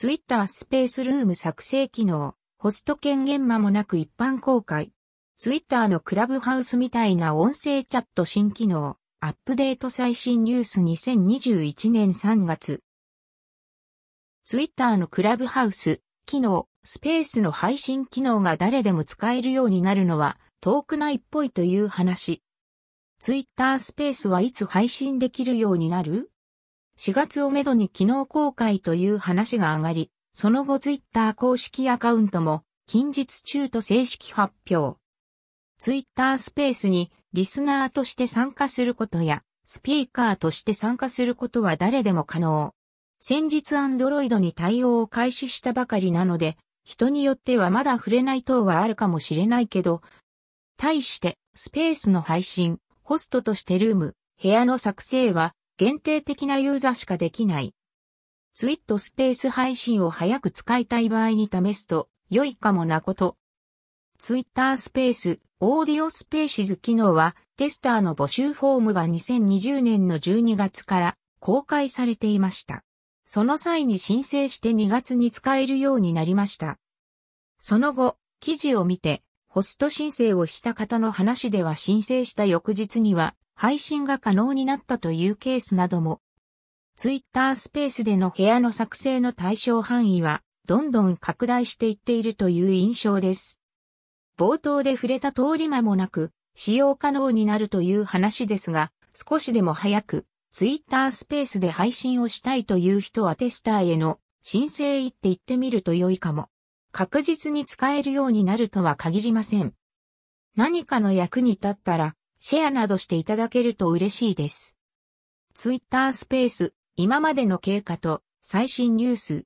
ツイッタースペースルーム作成機能、ホスト権限間もなく一般公開。ツイッターのクラブハウスみたいな音声チャット新機能、アップデート最新ニュース2021年3月。ツイッターのクラブハウス、機能、スペースの配信機能が誰でも使えるようになるのは遠くないっぽいという話。ツイッタースペースはいつ配信できるようになる？?4 月をめどに機能公開という話が上がり、その後ツイッター公式アカウントも近日中と正式発表。ツイッタースペースにリスナーとして参加することや、スピーカーとして参加することは誰でも可能。先日アンドロイドに対応を開始したばかりなので、人によってはまだ触れない等はあるかもしれないけど、対してスペースの配信、ホストとしてルーム、部屋の作成は限定的なユーザーしかできない。ツイットスペース配信を早く使いたい場合に試すと良いかもなこと。ツイッタースペース、オーディオスペーシズ機能はテスターの募集フォームが2020年の12月から公開されていました。その際に申請して2月に使えるようになりました。その後、記事を見て、ホスト申請をした方の話では申請した翌日には配信が可能になったというケースなども、ツイッタースペースでの部屋の作成の対象範囲はどんどん拡大していっているという印象です。冒頭で触れた通り間もなく、使用可能になるという話ですが、少しでも早く、ツイッタースペースで配信をしたいという人はテスターへの申請行って言ってみると良いかも。確実に使えるようになるとは限りません。何かの役に立ったら、シェアなどしていただけると嬉しいです。ツイッタースペース、今までの経過と最新ニュース、